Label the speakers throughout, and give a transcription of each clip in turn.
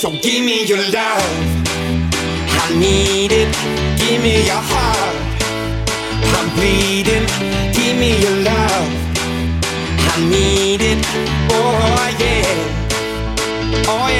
Speaker 1: So give me your love. I need it. Give me your heart. I'm bleeding. Give me your love. I need it. Oh yeah. Oh yeah.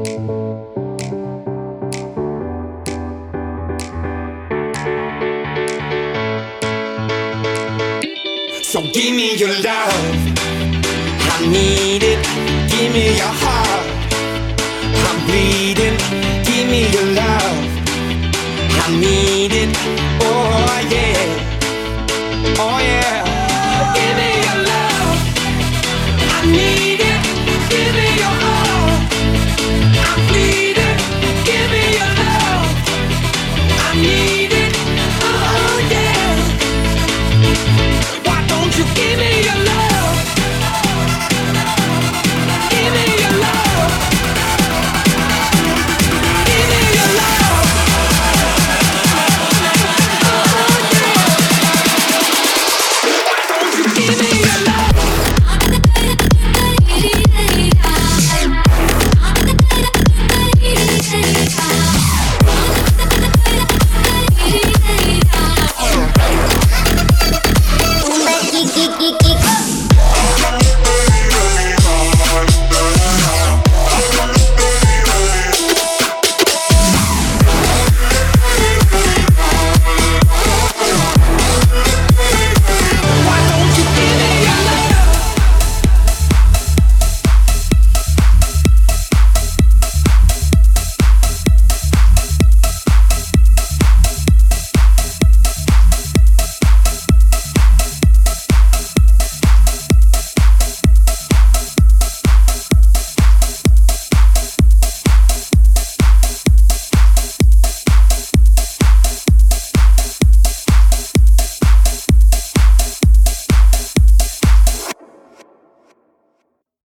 Speaker 1: So give me your love. I need it. Give me your heart. I'm bleeding. Give me your love. I need it. Oh yeah. Oh yeah.